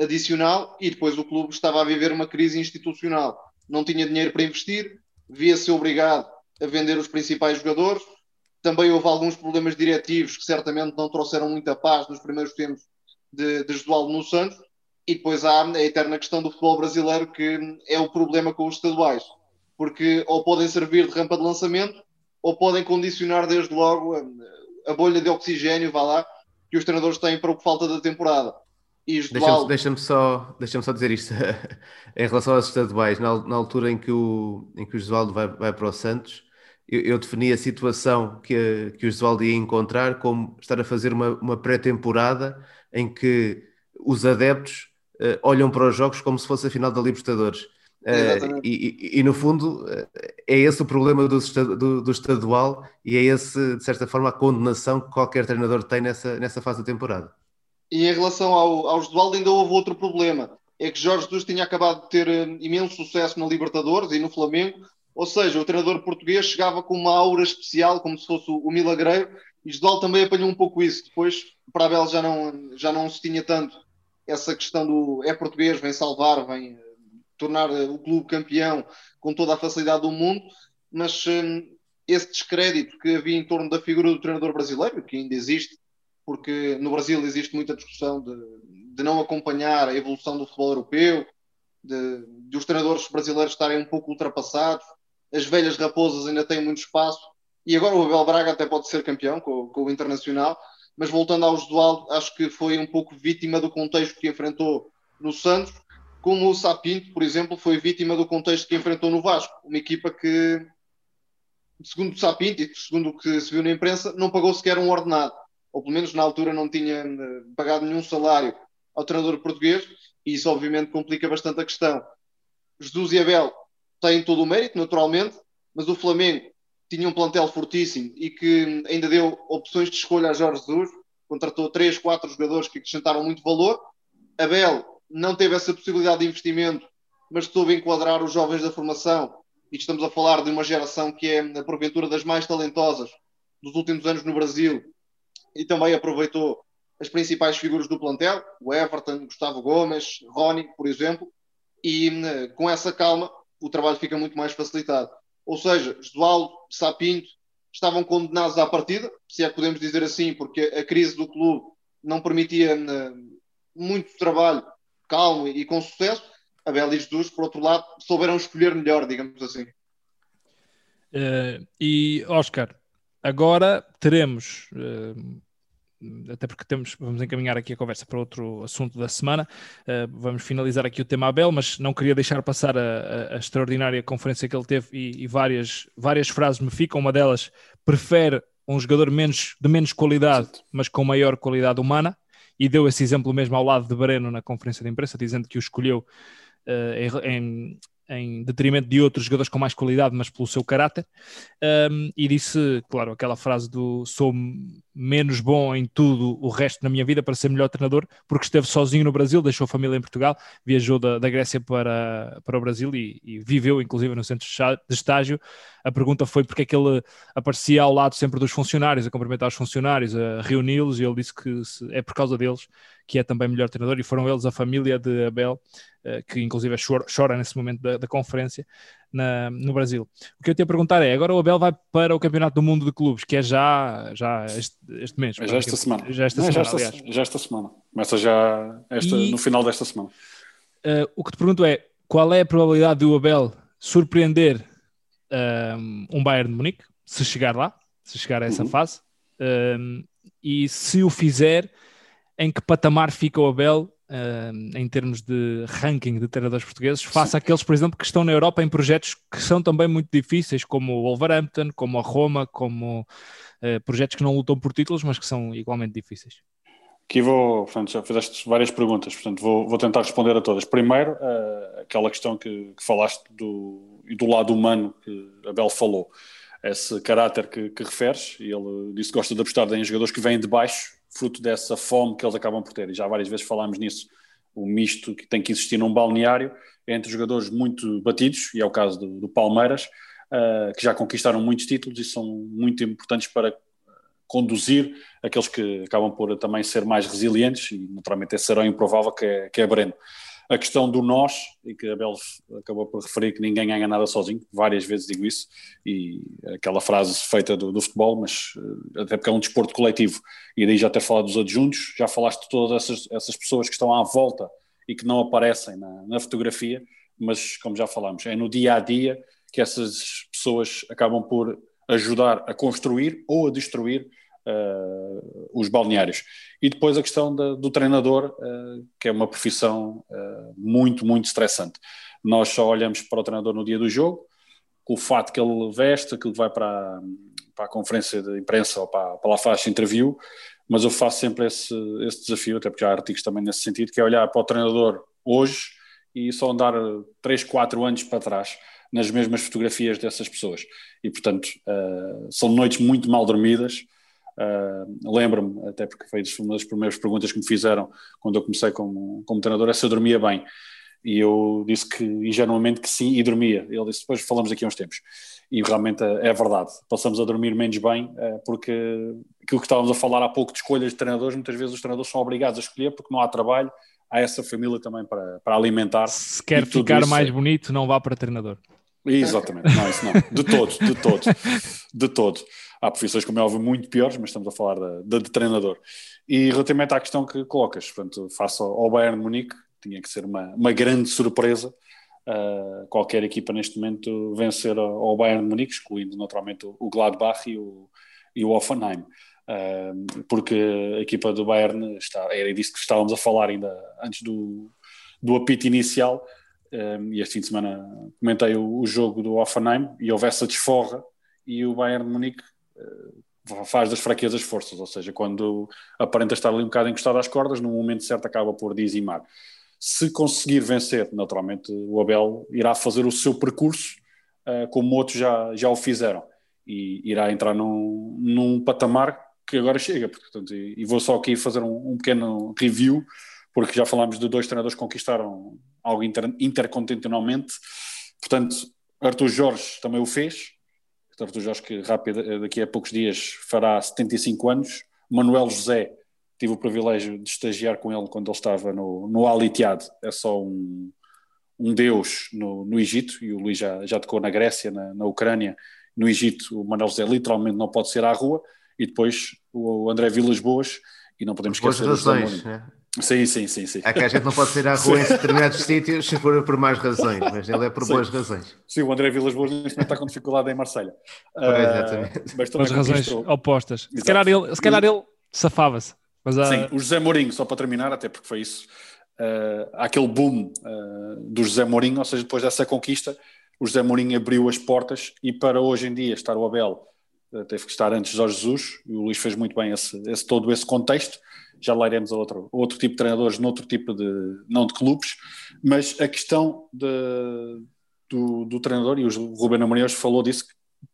adicional, e depois o clube estava a viver uma crise institucional. Não tinha dinheiro para investir, via-se obrigado a vender os principais jogadores, também houve alguns problemas diretivos que certamente não trouxeram muita paz nos primeiros tempos de, de Jesualdo no Santos. E depois há a eterna questão do futebol brasileiro, que é o problema com os estaduais. Porque ou podem servir de rampa de lançamento, ou podem condicionar desde logo a, a bolha de oxigênio, vá lá, que os treinadores têm para o que falta da temporada. Deixa-me deixa só, deixa só dizer isto em relação aos estaduais. Na, na, altura em que o, em que o Josualdo vai, vai para o Santos, eu, eu, defini a situação que, que o Oswaldo ia encontrar como estar a fazer uma, uma pré-temporada em que os adeptos uh, olham para os jogos como se fosse a final da Libertadores. Uh, e, e, e, no fundo é esse o problema do, do, do, estadual e é esse, de certa forma, a condenação que qualquer treinador tem nessa, nessa fase da temporada. E em relação ao, ao estadual ainda houve outro problema, é que Jorge Jesus tinha acabado de ter imenso sucesso na Libertadores e no Flamengo, ou seja, o treinador português chegava com uma aura especial, como se fosse o, milagreiro, e Josdal também apanhou um pouco isso. Depois, para Abel já não, já não se tinha tanto essa questão do é português, vem salvar, vem tornar o clube campeão com toda a facilidade do mundo, mas hum, esse descrédito que havia em torno da figura do treinador brasileiro, que ainda existe, porque no Brasil existe muita discussão de, de não acompanhar a evolução do futebol europeu, de, de, os treinadores brasileiros estarem um pouco ultrapassados, as velhas raposas ainda têm muito espaço, e agora o Abel Braga até pode ser campeão com, com o Internacional, mas voltando ao Josualdo, acho que foi um pouco vítima do contexto que enfrentou no Santos, como o Sapinto, por exemplo, foi vítima do contexto que enfrentou no Vasco, uma equipa que, segundo o Sapinto e segundo o que se viu na imprensa, não pagou sequer um ordenado, ou pelo menos na altura não tinha eh, pagado nenhum salário ao treinador português, e isso obviamente complica bastante a questão. Jesus e Abel têm todo o mérito, naturalmente, mas o Flamengo tinha um plantel fortíssimo e que ainda deu opções de escolha a Jorge Jesus, contratou três, quatro jogadores que acrescentaram muito valor. Abel não teve essa possibilidade de investimento, mas soube enquadrar os jovens da formação. E estamos a falar de uma geração que é, porventura, das mais talentosas dos últimos anos no Brasil. E também aproveitou as principais figuras do plantel, o Everton, Gustavo Gomes, Rony, por exemplo. E eh, com essa calma, o trabalho fica muito mais facilitado. Ou seja, Josualdo, Sapinto estavam condenados à partida, se é que podemos dizer assim, porque a crise do clube não permitia eh, muito trabalho calmo e com sucesso, Abel e Jesus, por outro lado, souberam escolher melhor, digamos assim. Uh, e Oscar, agora teremos, uh, até porque temos, vamos encaminhar aqui a conversa para outro assunto da semana, uh, vamos finalizar aqui o tema Abel, mas não queria deixar passar a, a, a extraordinária conferência que ele teve e, e, várias, várias frases me ficam. Uma delas, prefere um jogador menos, de menos qualidade, mas com maior qualidade humana e deu esse exemplo mesmo ao lado de Bareno na conferência de imprensa, dizendo que o escolheu uh, em, em detrimento de outros jogadores com mais qualidade, mas pelo seu caráter. Um, e disse, claro, aquela frase do sou menos bom em tudo o resto na minha vida para ser melhor treinador, porque esteve sozinho no Brasil, deixou a família em Portugal, viajou da, da Grécia para, para o Brasil e, e, viveu, inclusive, no centro de estágio. A pergunta foi porque é que ele aparecia ao lado sempre dos funcionários, a cumprimentar os funcionários, a reuni-los, e ele disse que é por causa deles que é também melhor treinador, e foram eles a família de Abel, eh, que inclusive chora, chora nesse momento da, da conferência na, no Brasil. O que eu te ia perguntar é, agora o Abel vai para o Campeonato do Mundo de Clubes, que é já, já este, este mês. É já esta semana. Já esta Não, semana, já esta, já esta semana. Começa já esta, e, no final desta semana. Uh, o que te pergunto é, qual é a probabilidade do Abel surpreender um, um Bayern de Munique, se chegar lá, se chegar a essa uhum. fase, um, e se o fizer em que patamar fica o Abel em termos de ranking de treinadores portugueses, face àqueles, por exemplo, que estão na Europa em projetos que são também muito difíceis, como o Wolverhampton, como a Roma, como uh, projetos que não lutam por títulos, mas que são igualmente difíceis. Aqui vou, portanto, já fizeste várias perguntas, portanto vou, vou tentar responder a todas. Primeiro, uh, aquela questão que, que falaste do, do lado humano que Abel falou, esse caráter que, que referes, e ele disse que gosta de apostar em jogadores que vêm de baixo fruto dessa fome que eles acabam por ter. E já várias vezes falámos nisso, o misto que tem que existir num balneário entre jogadores muito batidos, e é o caso do, do Palmeiras, uh, que já conquistaram muitos títulos e são muito importantes para conduzir aqueles que acabam por também ser mais resilientes, e naturalmente esse serão improvável, que é, que é Breno a questão do nós, e que a Bel acabou por referir que ninguém ganha nada sozinho, várias vezes digo isso, e aquela frase feita do, do futebol, mas eh, até porque é um desporto coletivo, e daí já ter falado dos adjuntos, já falaste de todas essas, essas pessoas que estão à volta e que não aparecem na, na fotografia, mas como já falámos, é no dia a dia que essas pessoas acabam por ajudar a construir ou a destruir uh, os balneários. E depois a questão da, do treinador, uh, que é uma profissão uh, muito, muito estressante. Nós só olhamos para o treinador no dia do jogo, com o fato que ele veste, que ele vai para, para a conferência de imprensa ou para, para lá faz interview, mas eu faço sempre esse, esse desafio, até porque há artigos também nesse sentido, que é olhar para o treinador hoje e só andar 3, 4 anos para trás nas mesmas fotografias dessas pessoas. E, portanto, uh, são noites muito mal dormidas, Uh, Lembro-me, até porque foi uma das primeiras perguntas que me fizeram quando eu comecei como, como treinador, é se eu dormia bem. E eu disse que ingenuamente que sim, e dormia. Ele disse, depois falamos daqui a uns tempos. E realmente é, é verdade, passamos a dormir menos bem, uh, porque aquilo que estávamos a falar há pouco de escolhas de treinadores, muitas vezes os treinadores são obrigados a escolher porque não há trabalho, há essa família também para, para alimentar. Se quer ficar mais é... bonito, não vá para treinador. Exatamente, não, isso não, de todos, de todos, de todos. Há profissões, como é óbvio, muito piores, mas estamos a falar de, de treinador. E relativamente à questão que colocas, portanto, face ao Bayern de Munique, tinha que ser uma, uma grande surpresa uh, qualquer equipa neste momento vencer ao Bayern de Munique, excluindo naturalmente o Gladbach e o, e o Offenheim. Uh, porque a equipa do Bayern está, era disso que estávamos a falar ainda antes do, do apito inicial, um, e este fim de semana comentei o, o, jogo do Offenheim e houve essa desforra e o Bayern de Munique faz das fraquezas forças, ou seja, quando aparenta estar ali um bocado encostado às cordas, no momento certo acaba por dizimar. Se conseguir vencer, naturalmente o Abel irá fazer o seu percurso uh, como outros já, já o fizeram e irá entrar num, num patamar que agora chega, portanto, e vou só aqui fazer um, um pequeno review porque já falámos de dois treinadores que conquistaram algo inter, intercontinentalmente. Portanto, Arthur Jorge também o fez. Arthur Jorge, que rápido, daqui a poucos dias fará 75 anos. Manuel José, tive o privilégio de estagiar com ele quando ele estava no, no Al Ittihad. É só um, um deus no, no Egito, e o Luís já, já tocou na Grécia, na, na Ucrânia. No Egito, o Manuel José literalmente não pode ser à rua. E depois o André Vilas Boas, e não podemos esquecer... Boas razões, né? Sim, sim, sim, sim. É que a gente não pode sair à rua em determinados sítios se for por mais razões, mas ele é por sim. boas razões. Sim, o André Vilas Boas neste momento está com dificuldade em Marselha. Uh, exatamente. Mas As razões opostas. Se calhar ele, se calhar ele safava-se. Mas, uh... Sim, o José Mourinho, só para terminar, até porque foi isso, uh, aquele boom uh, do José Mourinho, ou seja, depois dessa conquista, o José Mourinho abriu as portas e para hoje em dia estar o Abel teve que estar antes de Jorge Jesus, e o Luís fez muito bem esse, esse todo esse contexto, já lá iremos a outro, outro tipo de treinadores, noutro tipo de, não de clubes, mas a questão de, do, do, treinador, e o Ruben Amorim falou disso,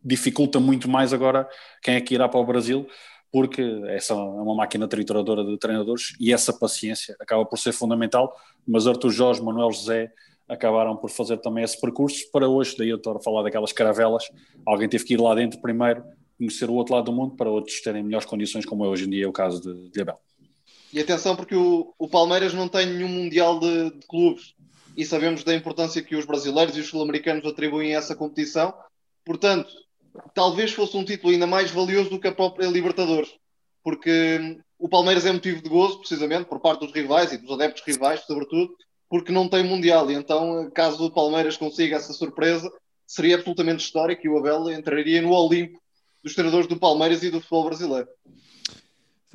dificulta muito mais agora quem é que irá para o Brasil, porque essa é uma máquina trituradora de treinadores e essa paciência acaba por ser fundamental, mas Arthur Jorge, Manuel José acabaram por fazer também esse percurso para hoje, daí eu estou a falar daquelas caravelas, alguém teve que ir lá dentro primeiro, conhecer o outro lado do mundo para outros terem melhores condições, como é hoje em dia o caso de, de Abel. E atenção, porque o, o Palmeiras não tem nenhum Mundial de, de clubes e sabemos da importância que os brasileiros e os sul-americanos atribuem a essa competição. Portanto, talvez fosse um título ainda mais valioso do que a própria Libertadores, porque o Palmeiras é motivo de gozo, precisamente, por parte dos rivais e dos adeptos rivais, sobretudo, porque não tem Mundial. E então, caso o Palmeiras consiga essa surpresa, seria absolutamente histórico e o Abel entraria no Olimpo dos treinadores do Palmeiras e do futebol brasileiro.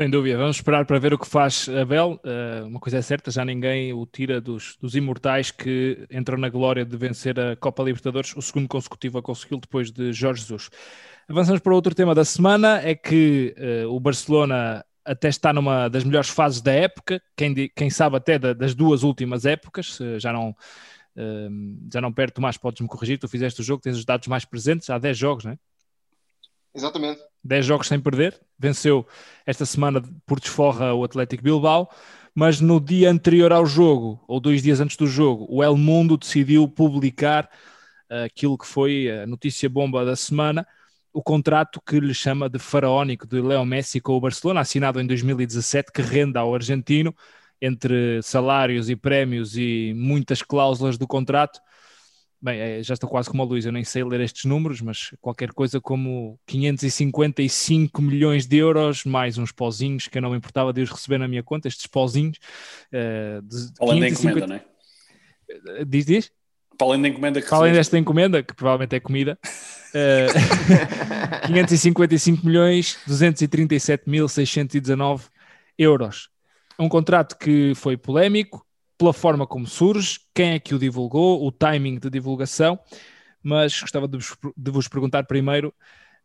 Sem dúvida, vamos esperar para ver o que faz Abel. Uh, uma coisa é certa, já ninguém o tira dos, dos imortais que entram na glória de vencer a Copa Libertadores, o segundo consecutivo a consegui depois de Jorge Jesus. Avançamos para outro tema da semana, é que uh, o Barcelona até está numa das melhores fases da época, quem, quem sabe até da, das duas últimas épocas, já não, uh, já não perto mais, podes-me corrigir, tu fizeste o jogo, tens os dados mais presentes, há 10 jogos, não é? Exatamente. 10 jogos sem perder, venceu esta semana por desforra o Atlético Bilbao, mas no dia anterior ao jogo, ou dois dias antes do jogo, o El Mundo decidiu publicar uh, aquilo que foi a notícia bomba da semana, o contrato que lhe chama de faraónico de Leo Messi com o Barcelona, assinado em 2017, que rende ao argentino, entre salários e prémios e muitas cláusulas do contrato, Bem, é, já estou quase como a Luís, eu nem sei ler estes números, mas qualquer coisa como 555 milhões de euros, mais uns pozinhos que eu não me importava de os receber na minha conta, estes pozinhos. Uh, de Além 550... da encomenda, não é? Eh, diz, diz? Para além da encomenda que Para além desta encomenda, que provavelmente é comida, uh, 555 milhões 237 mil 619 euros. Um contrato que foi polémico, pela forma como surge, quem é que o divulgou, o timing de divulgação, mas gostava de vos, de vos perguntar primeiro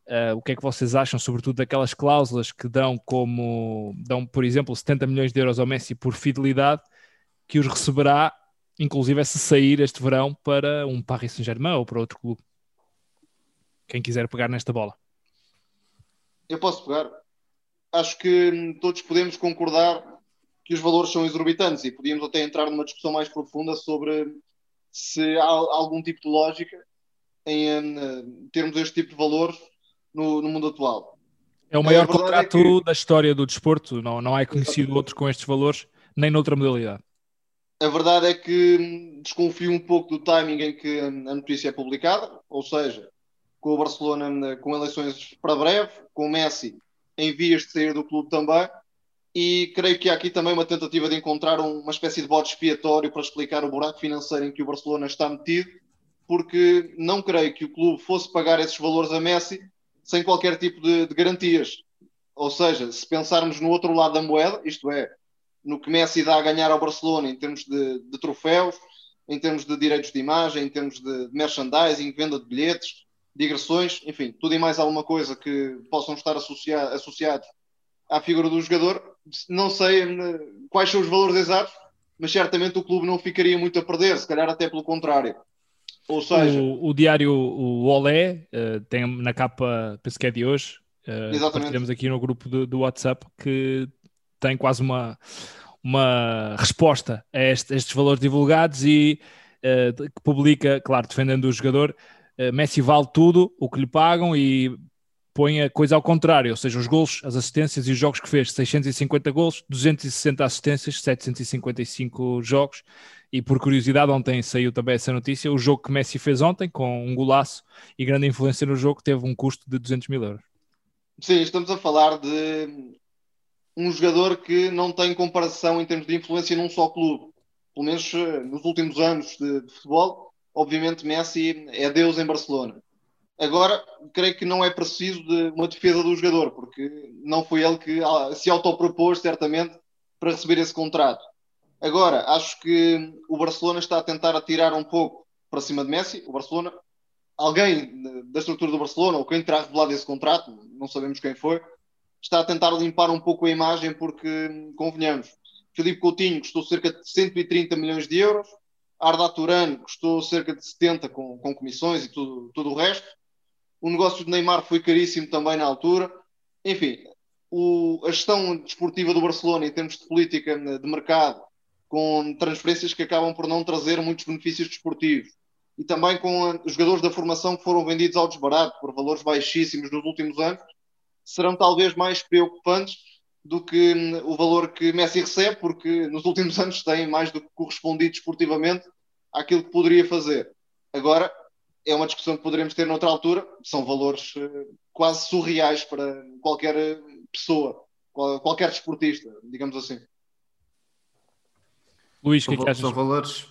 uh, o que é que vocês acham, sobretudo daquelas cláusulas que dão como, dão, por exemplo, 70 milhões de euros ao Messi por fidelidade, que os receberá, inclusive se sair este verão para um Paris Saint-Germain ou para outro clube. Quem quiser pegar nesta bola. Eu posso pegar. Acho que todos podemos concordar que os valores são exorbitantes e podíamos até entrar numa discussão mais profunda sobre se há algum tipo de lógica em, em termos este tipo de valores no, no mundo atual. É o maior é contrato é que... da história do desporto, não, não há conhecido outro com estes valores, nem noutra modalidade. A verdade é que desconfio um pouco do timing em que a notícia é publicada, ou seja, com o Barcelona com eleições para breve, com o Messi em vias de sair do clube também, e creio que há aqui também uma tentativa de encontrar uma espécie de bode expiatório para explicar o buraco financeiro em que o Barcelona está metido, porque não creio que o clube fosse pagar esses valores a Messi sem qualquer tipo de, de garantias. Ou seja, se pensarmos no outro lado da moeda, isto é, no que Messi dá a ganhar ao Barcelona em termos de, de troféus, em termos de direitos de imagem, em termos de merchandising, venda de bilhetes, digressões, enfim, tudo e mais alguma coisa que possam estar associados à figura do jogador. Não sei eh, quais são os valores exatos, mas certamente o clube não ficaria muito a perder, se calhar até pelo contrário. Ou seja, o, o diário o Olé uh, tem na capa, penso que é de hoje, uh, partilhamos aqui no grupo do, do, WhatsApp que tem quase uma, uma resposta a, este, a estes valores divulgados e uh, que publica, claro, defendendo o jogador, uh, Messi vale tudo o que lhe pagam e põe a coisa ao contrário, ou seja, os gols, as assistências e os jogos que fez, 650 gols, 260 assistências, 755 jogos, e por curiosidade, ontem saiu também essa notícia, o jogo que Messi fez ontem, com um golaço e grande influência no jogo, teve um custo de 200 mil euros. Sim, estamos a falar de um jogador que não tem comparação em termos de influência num só clube. Pelo menos eh, nos últimos anos de, de futebol, obviamente Messi é Deus em Barcelona Agora, creio que não é preciso de uma defesa do jogador, porque não foi ele que ah, se autopropôs, certamente, para receber esse contrato. Agora, acho que o Barcelona está a tentar atirar um pouco para cima de Messi. O Barcelona, alguém da estrutura do Barcelona, ou quem terá revelado esse contrato, não sabemos quem foi, está a tentar limpar um pouco a imagem, porque, convenhamos, Filipe Coutinho custou cerca de 130 milhões de euros, Arda Turan custou cerca de 70 com, com comissões e tudo, tudo o resto. O negócio de Neymar foi caríssimo também na altura. Enfim, o, a gestão desportiva do Barcelona em termos de política de mercado, com transferências que acabam por não trazer muitos benefícios desportivos e também com jogadores da formação que foram vendidos ao desbarato por valores baixíssimos nos últimos anos, serão talvez mais preocupantes do que hum, o valor que Messi recebe, porque nos últimos anos tem mais do que correspondido desportivamente àquilo que poderia fazer. Agora, é uma discussão que poderemos ter noutra altura, são valores uh, quase surreais para qualquer eh, pessoa, qualquer desportista, digamos assim. Luís, o que, é que achas? São valores,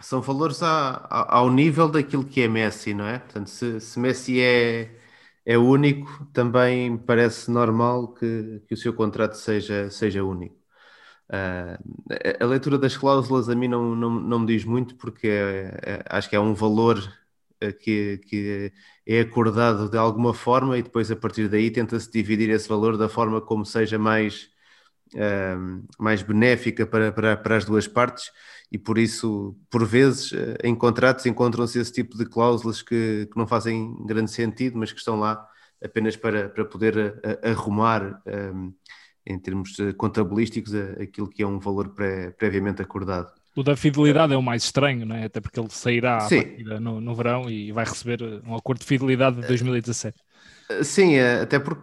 são valores a, a, ao nível daquilo que é Messi, não é? Portanto, se, se Messi é, é único, também parece normal que, que o seu contrato seja, seja único. Uh, a leitura das cláusulas a mim não, não, não me diz muito porque é, é, acho que é um valor que, que é acordado de alguma forma e depois a partir daí tenta-se dividir esse valor da forma como seja mais, uh, mais benéfica para, para, para as duas partes e por isso, por vezes, eh, em contratos encontram-se esse tipo de cláusulas que, que, não fazem grande sentido, mas que estão lá apenas para, para poder a, a, arrumar um, em termos contabilísticos aquilo que é um valor pré, previamente acordado. O da fidelidade é o mais estranho, não é? Até porque ele sairá no, no verão e vai receber um acordo de fidelidade de 2017. Sim, é, até porque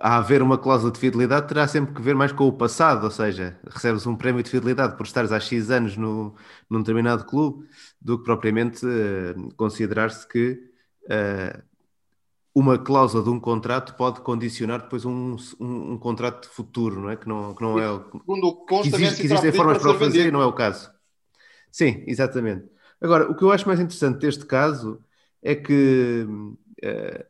a haver uma cláusula de fidelidade terá sempre que ver mais com o passado, ou seja, recebes um prémio de fidelidade por estares há X anos no, num determinado clube, do que propriamente uh, considerar-se que uh, uma cláusula de um contrato pode condicionar depois um, um, um contrato futuro, não é? Que não, que não é o. Segundo que, existe, que existem formas para o fazer e não é o caso. Sim, exatamente. Agora, o que eu acho mais interessante deste caso é que uh,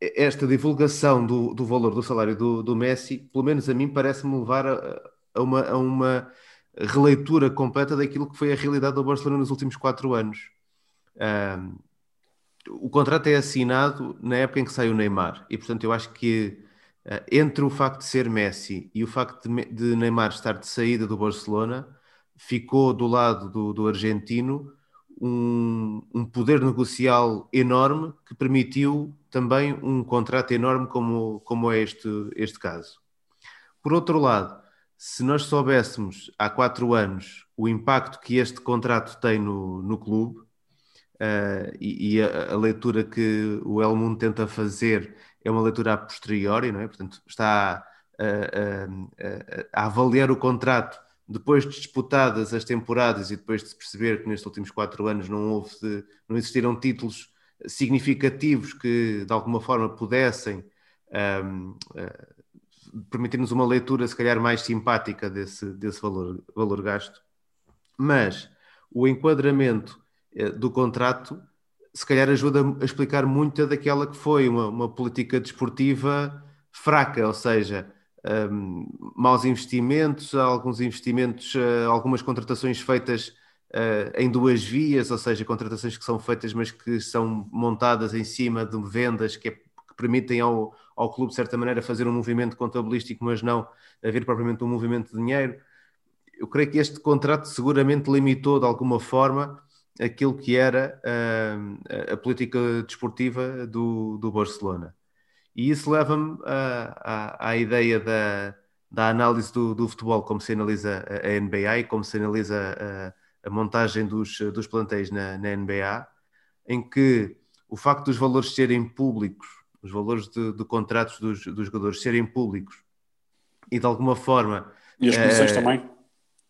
esta divulgação do, do valor do salário do, do Messi, pelo menos a mim, parece-me levar a, a, uma, a uma releitura completa daquilo que foi a realidade do Barcelona nos últimos quatro anos. Uh, o contrato é assinado na época em que sai o Neymar, e portanto eu acho que uh, entre o facto de ser Messi e o facto de, de, Neymar estar de saída do Barcelona, ficou do lado do, do argentino um, um, poder negocial enorme que permitiu também um contrato enorme como, como é este, este caso. Por outro lado, se nós soubéssemos há quatro anos o impacto que este contrato tem no, no clube, Uh, e, e a, a, leitura que o El Mundo tenta fazer é uma leitura a posteriori, não é? Portanto, está a, a, a avaliar o contrato depois de disputadas as temporadas e depois de se perceber que nestes últimos quatro anos não houve, não existiram títulos significativos que de alguma forma pudessem um, uh, eh, permitir-nos uma leitura se calhar mais simpática desse, desse valor, valor gasto. Mas o enquadramento do contrato se calhar ajuda a explicar muito daquela que foi uma, uma política desportiva fraca, ou seja, um, maus investimentos, alguns investimentos, uh, algumas contratações feitas uh, em duas vias, ou seja, contratações que são feitas, mas que são montadas em cima de vendas que, é, que permitem ao, ao clube, de certa maneira, fazer um movimento contabilístico, mas não haver propriamente um movimento de dinheiro. Eu creio que este contrato seguramente limitou de alguma forma aquilo que era uh, a política desportiva do, do Barcelona. E isso leva-me à, à, ideia da, da análise do, do, futebol, como se analisa a, NBA e como se analisa a, a montagem dos, dos plantéis na, na, NBA, em que o facto dos valores serem públicos, os valores de, de contratos dos, dos, jogadores serem públicos e de alguma forma. E as comissões uh, também?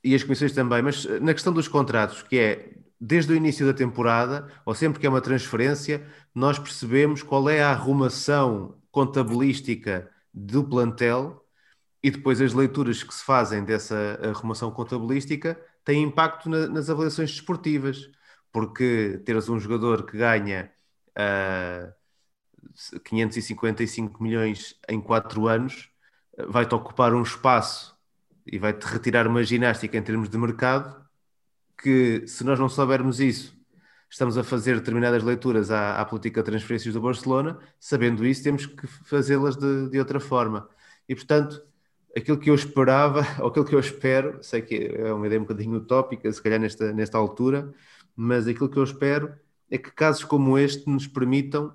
E as comissões também, mas na questão dos contratos, que é desde o início da temporada, ou sempre que é uma transferência, nós percebemos qual é a arrumação contabilística do plantel e depois as leituras que se fazem dessa arrumação contabilística têm impacto na, nas avaliações desportivas, porque teres um jogador que ganha uh, ah, 555 milhões em 4 anos vai-te ocupar um espaço e vai-te retirar uma ginástica em termos de mercado que se nós não soubermos isso estamos a fazer determinadas leituras à, à política de transferências do Barcelona, sabendo isso, temos que fazê-las de, de, outra forma. E, portanto, aquilo que eu esperava, ou aquilo que eu espero, sei que é uma ideia um bocadinho utópica, se calhar nesta, nesta altura, mas aquilo que eu espero é que casos como este nos permitam,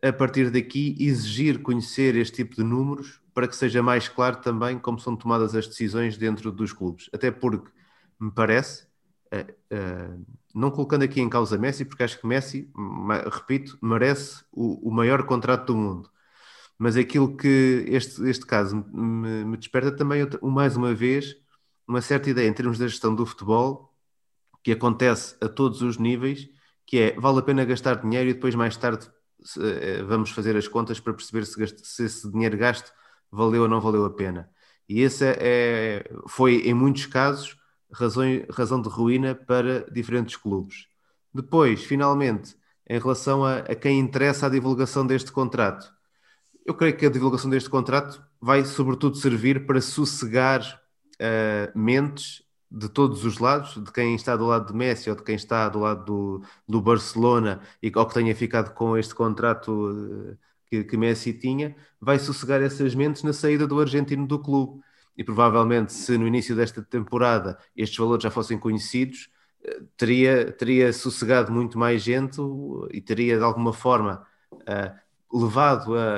a partir daqui, exigir conhecer este tipo de números para que seja mais claro também como são tomadas as decisões dentro dos clubes. Até porque, me parece, não colocando aqui em causa Messi, porque acho que Messi, repito, merece o, o maior contrato do mundo. Mas aquilo que este, este caso me, me desperta também, mais uma vez, uma certa ideia em termos da gestão do futebol, que acontece a todos os níveis, que é, vale a pena gastar dinheiro e depois mais tarde eh, vamos fazer as contas para perceber se, gasto, se esse dinheiro gasto valeu ou não valeu a pena. E esse é, é foi, em muitos casos, razão, razão de ruína para diferentes clubes. Depois, finalmente, em relação a, a quem interessa a divulgação deste contrato, eu creio que a divulgação deste contrato vai, sobretudo, servir para sossegar uh, mentes de todos os lados, de quem está do lado de Messi ou de quem está do lado do, do Barcelona e ou que tenha ficado com este contrato uh, que, que Messi tinha, vai sossegar essas mentes na saída do argentino do clube e provavelmente se no início desta temporada estes valores já fossem conhecidos, eh, teria, teria sossegado muito mais gente e teria de alguma forma uh, levado a,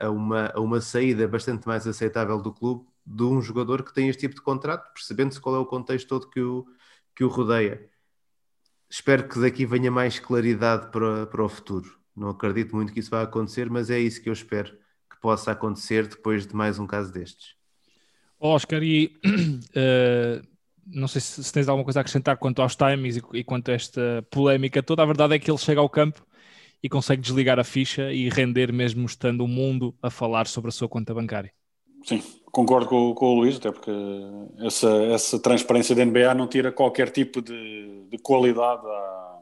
a, a, uma, a uma saída bastante mais aceitável do clube de um jogador que tem este tipo de contrato, percebendo-se qual é o contexto todo que o, que o rodeia. Espero que daqui venha mais claridade para, para o futuro. Não acredito muito que isso vá acontecer, mas é isso que eu espero que possa acontecer depois de mais um caso destes. Oscar, e uh, não sei se, se, tens alguma coisa a acrescentar quanto aos timings e, e, quanto a esta polémica toda. A verdade é que ele chega ao campo e consegue desligar a ficha e render mesmo estando o mundo a falar sobre a sua conta bancária. Sim, concordo com, com o Luís, até porque essa, essa transparência da NBA não tira qualquer tipo de, de qualidade à,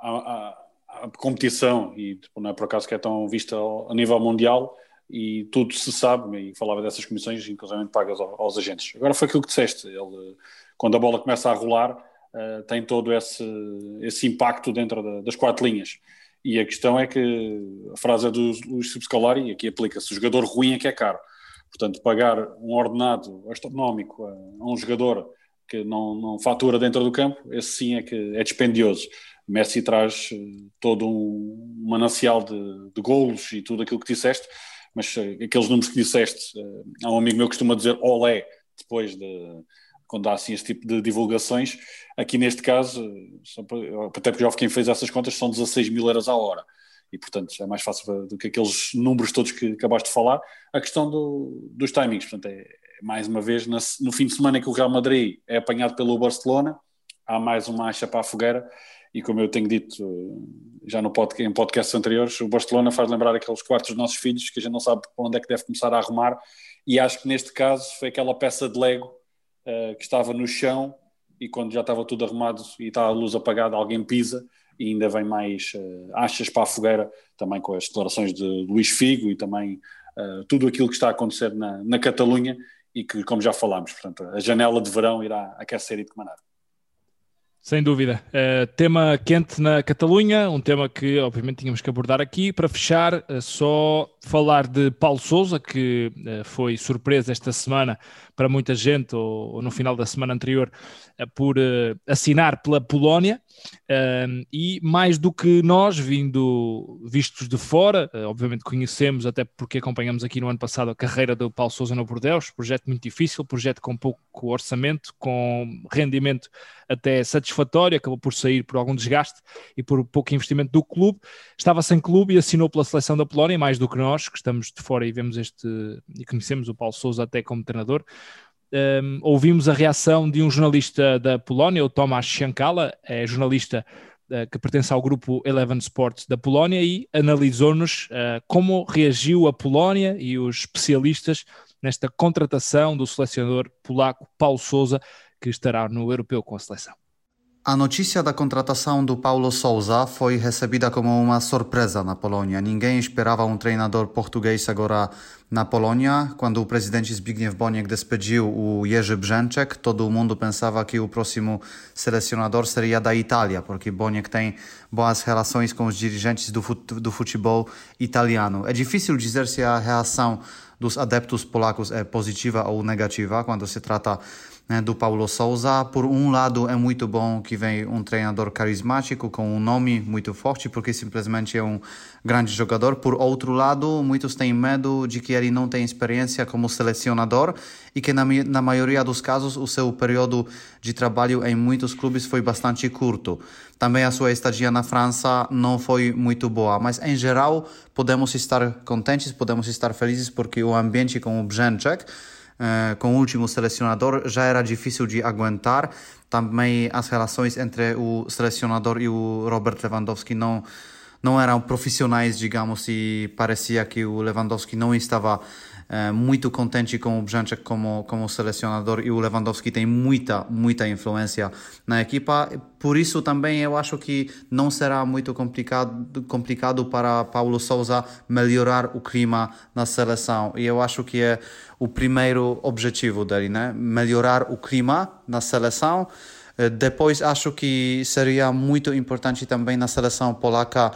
à, à, competição e tipo, não é por acaso que é tão vista a nível mundial e tudo se sabe, e falava dessas comissões, inclusive pagas aos, aos, agentes. Agora foi aquilo que disseste, ele, quando a bola começa a rolar, uh, tem todo esse, esse impacto dentro da, das quatro linhas. E a questão é que a frase é do Luís Subscalari, aqui aplica-se, o jogador ruim é que é caro. Portanto, pagar um ordenado astronómico a, a um jogador que não, não fatura dentro do campo, esse sim é que é dispendioso. Messi traz uh, todo um manancial de, de golos e tudo aquilo que disseste, mas uh, aqueles números que disseste, uh, há um amigo meu que costuma dizer olé, depois de quando há assim este tipo de divulgações, aqui neste caso, até porque já quem fez essas contas, são 16 mil euros à hora, e portanto é mais fácil do que aqueles números todos que acabaste de falar, a questão do, dos timings, portanto é, mais uma vez, no fim de semana que o Real Madrid é apanhado pelo Barcelona, há mais uma acha para a fogueira, e como eu tenho dito já no podcast, em podcasts anteriores, o Barcelona faz lembrar aqueles quartos dos nossos filhos que a gente não sabe onde é que deve começar a arrumar, e acho que neste caso foi aquela peça de Lego uh, que estava no chão e quando já estava tudo arrumado e está a luz apagada, alguém pisa e ainda vem mais uh, achas para a fogueira, também com as declarações de Luís Figo e também uh, tudo aquilo que está a acontecer na, na Catalunha e que, como já falámos, portanto, a janela de verão irá aquecer e de que maneira. Sem dúvida. Uh, tema quente na Catalunha, um tema que obviamente tínhamos que abordar aqui. Para fechar, uh, só falar de Paulo Souza, que uh, foi surpresa esta semana para muita gente, ou, ou no final da semana anterior, por assinar pela Polónia. e mais do que nós, vindo vistos de fora, obviamente conhecemos, até porque acompanhamos aqui no ano passado a carreira do Paulo Souza no Bordeaux, projeto muito difícil, projeto com pouco orçamento, com rendimento até satisfatório, acabou por sair por algum desgaste e por pouco investimento do clube. Estava sem clube e assinou pela seleção da Polónia, mais do que nós, que estamos de fora e vemos este e conhecemos o Paulo Souza até como treinador. Um, ouvimos a reação de um jornalista da Polónia, o Tomasz Shankala, é jornalista uh, que pertence ao grupo Eleven Sports da Polónia e analisou-nos uh, como reagiu a Polónia e os especialistas nesta contratação do selecionador polaco Paulo Souza, que estará no europeu com a seleção. A notícia da contratação do Paulo Souza foi recebida como uma surpresa na Polônia. Ninguém esperava um treinador português agora na Polônia. Quando o presidente Zbigniew Boniek despediu o Jerzy Brzęczek, todo mundo pensava que o próximo selecionador seria da Itália, porque Boniek tem boas relações com os dirigentes do, fut do futebol italiano. É difícil dizer se a reação dos adeptos polacos é positiva ou negativa quando se trata né, do Paulo Souza. Por um lado, é muito bom que vem um treinador carismático com um nome muito forte, porque simplesmente é um grande jogador. Por outro lado, muitos têm medo de que ele não tem experiência como selecionador e que, na, na maioria dos casos, o seu período de trabalho em muitos clubes foi bastante curto. Também a sua estadia na França não foi muito boa, mas em geral podemos estar contentes, podemos estar felizes porque o ambiente com o Brzęczek eh, com o último selecionador já era difícil de aguentar. Também as relações entre o selecionador e o Robert Lewandowski não não eram profissionais, digamos, e parecia que o Lewandowski não estava muito contente com o Brzęczek como, como selecionador e o Lewandowski tem muita, muita influência na equipa. Por isso também eu acho que não será muito complicado, complicado para Paulo Souza melhorar o clima na seleção. E eu acho que é o primeiro objetivo dele, né? melhorar o clima na seleção. Eh, depois acho que seria muito importante também na seleção polaca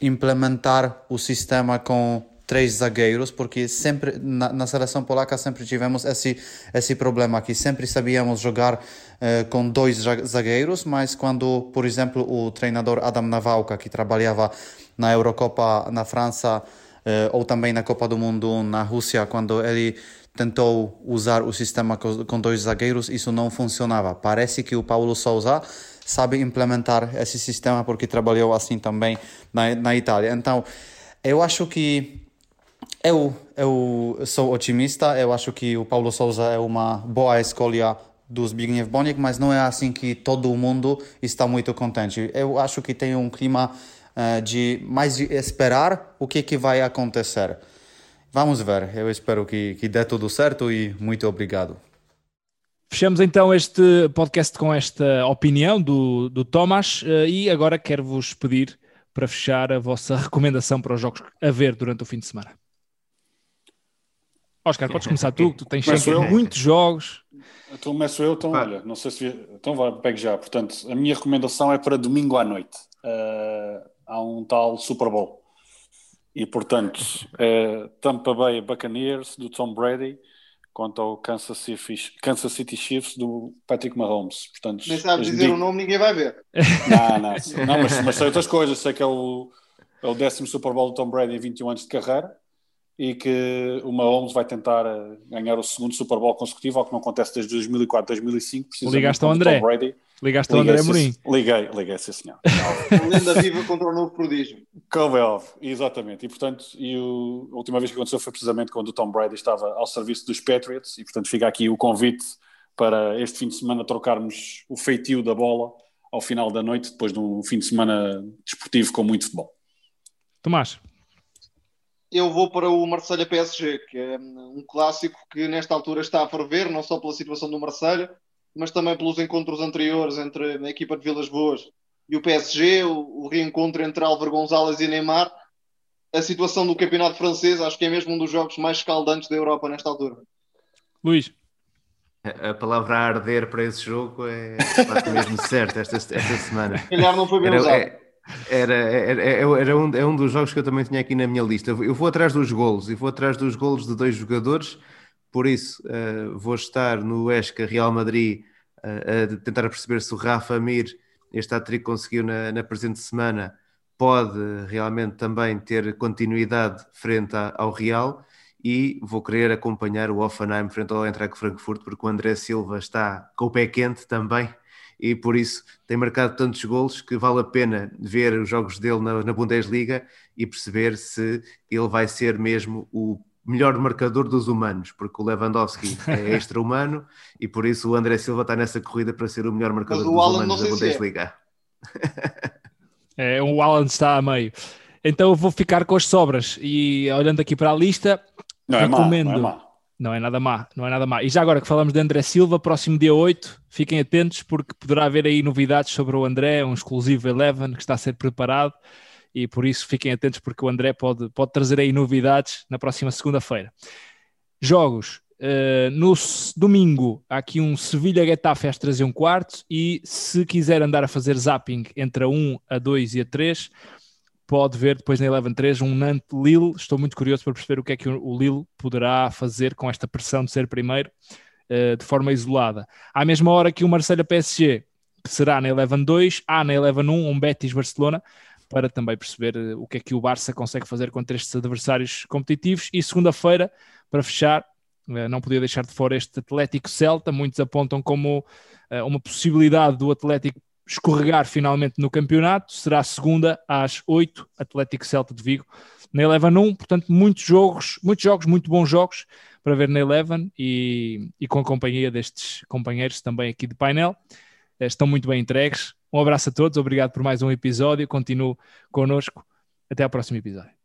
implementar o sistema com três zagueiros, porque sempre na, na, seleção polaca sempre tivemos esse, esse problema que sempre sabíamos jogar eh, com dois zagueiros, mas quando, por exemplo, o treinador Adam Nawałka, que trabalhava na Eurocopa na França eh, ou também na Copa do Mundo na Rússia, quando ele tentou usar o sistema com dois zagueiros, isso não funcionava. Parece que o Paulo Souza sabe implementar esse sistema porque trabalhou assim também na, na Itália. Então, eu acho que eu, eu sou otimista, eu acho que o Paulo Souza é uma boa escolha do Zbigniew Boniek, mas não é assim que todo mundo está muito contente. Eu acho que tem um clima uh, de mais de esperar o que, que vai acontecer. Vamos ver, eu espero que, que dê tudo certo e muito obrigado. Fechamos então este podcast com esta opinião do, do Thomas uh, e agora quero-vos pedir para fechar a vossa recomendação para os jogos a ver durante o fim de semana. Oscar, podes começar tu, tu tens sempre eu? muitos jogos. Então começo eu, então olha, não sei se. Então vai, pegue já. Portanto, a minha recomendação é para domingo à noite. Uh, há um tal Super Bowl. E portanto, é Tampa Bay Buccaneers do Tom Brady contra o Kansas City, Kansas City Chiefs do Patrick Mahomes. Portanto, Nem sabe dizer o nome, ninguém vai ver. Não, não, não mas, mas sei outras coisas. Sei que é o, é o décimo Super Bowl do Tom Brady em 21 anos de carreira e que o Mahomes vai tentar eh, ganhar o segundo Super Bowl consecutivo, algo que não acontece desde 2004, 2005. Ligaste ao André. Tom Brady Ligaste ao André Morim. Liguei, liguei, sim senhor. Lenda viva contra o novo prodígio. Como é óbvio, exatamente. E portanto, e o, a última vez que aconteceu foi precisamente quando o Tom Brady estava ao serviço dos Patriots, e portanto fica aqui o convite para este fim de semana trocarmos o feitio da bola ao final da noite, depois de um fim de semana desportivo com muito futebol. Tomás. Eu vou para o Marselha PSG, que é um clássico que nesta altura está a ferver, não só pela situação do Marselha, mas também pelos encontros anteriores entre a equipa de Vilas Boas e o PSG, o, o reencontro entre Álvaro Gonzalez e Neymar. A situação do campeonato francês acho que é mesmo um dos jogos mais escaldantes da Europa nesta altura. Luís. A palavra arder para esse jogo é mesmo certo esta, esta semana. Calhar não foi bem era, usado. É, era, era, era, era, um, é um dos jogos que eu também tinha aqui na minha lista. Eu vou atrás dos golos e vou atrás dos golos de dois jogadores. Por isso, uh, vou estar no ESCA Real Madrid uh, a tentar perceber se o Rafa Mir, este atriz conseguiu na, na presente semana, pode realmente também ter continuidade frente a, ao Real. E vou querer acompanhar o Offenheim frente ao Eintracht Frankfurt porque o André Silva está com o pé quente também e por isso tem marcado tantos golos que vale a pena ver os jogos dele na, na Bundesliga e perceber se ele vai ser mesmo o melhor marcador dos humanos, porque o Lewandowski é extra-humano e por isso o André Silva está nessa corrida para ser o melhor marcador dos humanos da é. Bundesliga. É. é, o Alan está a meio. Então eu vou ficar com as sobras e olhando aqui para a lista, não recomendo. É má, não, é nada má, não é nada má. E já agora que falamos de André Silva, próximo dia 8, fiquem atentos porque poderá haver aí novidades sobre o André, um exclusivo Eleven que está a ser preparado e por isso fiquem atentos porque o André pode, pode trazer aí novidades na próxima segunda-feira. Jogos. Uh, no domingo há aqui um Sevilha Getafe às 3 e um quarto e se quiser andar a fazer zapping entre a 1, a 2 e a 3 pode ver depois na Eleven 3 um Nantes Lille, estou muito curioso para perceber o que é que o Lille poderá fazer com esta pressão de ser primeiro uh, de forma isolada. À mesma hora que o Marselha PSG será na Eleven 2, há na Eleven 1 um Betis Barcelona para também perceber eh, o que é que o Barça consegue fazer contra estes adversários competitivos. E segunda-feira, para fechar, eh, não podia deixar de fora este Atlético Celta. Muitos apontam como eh, uma possibilidade do Atlético escorregar finalmente no campeonato. Será segunda às 8, Atlético Celta de Vigo, na Eleven 1. Portanto, muitos jogos, muitos jogos, muito bons jogos para ver na Eleven e, e com a companhia destes companheiros também aqui de painel. Estão muito bem entregues. Um abraço a todos, obrigado por mais um episódio. Continuo connosco. Até ao próximo episódio.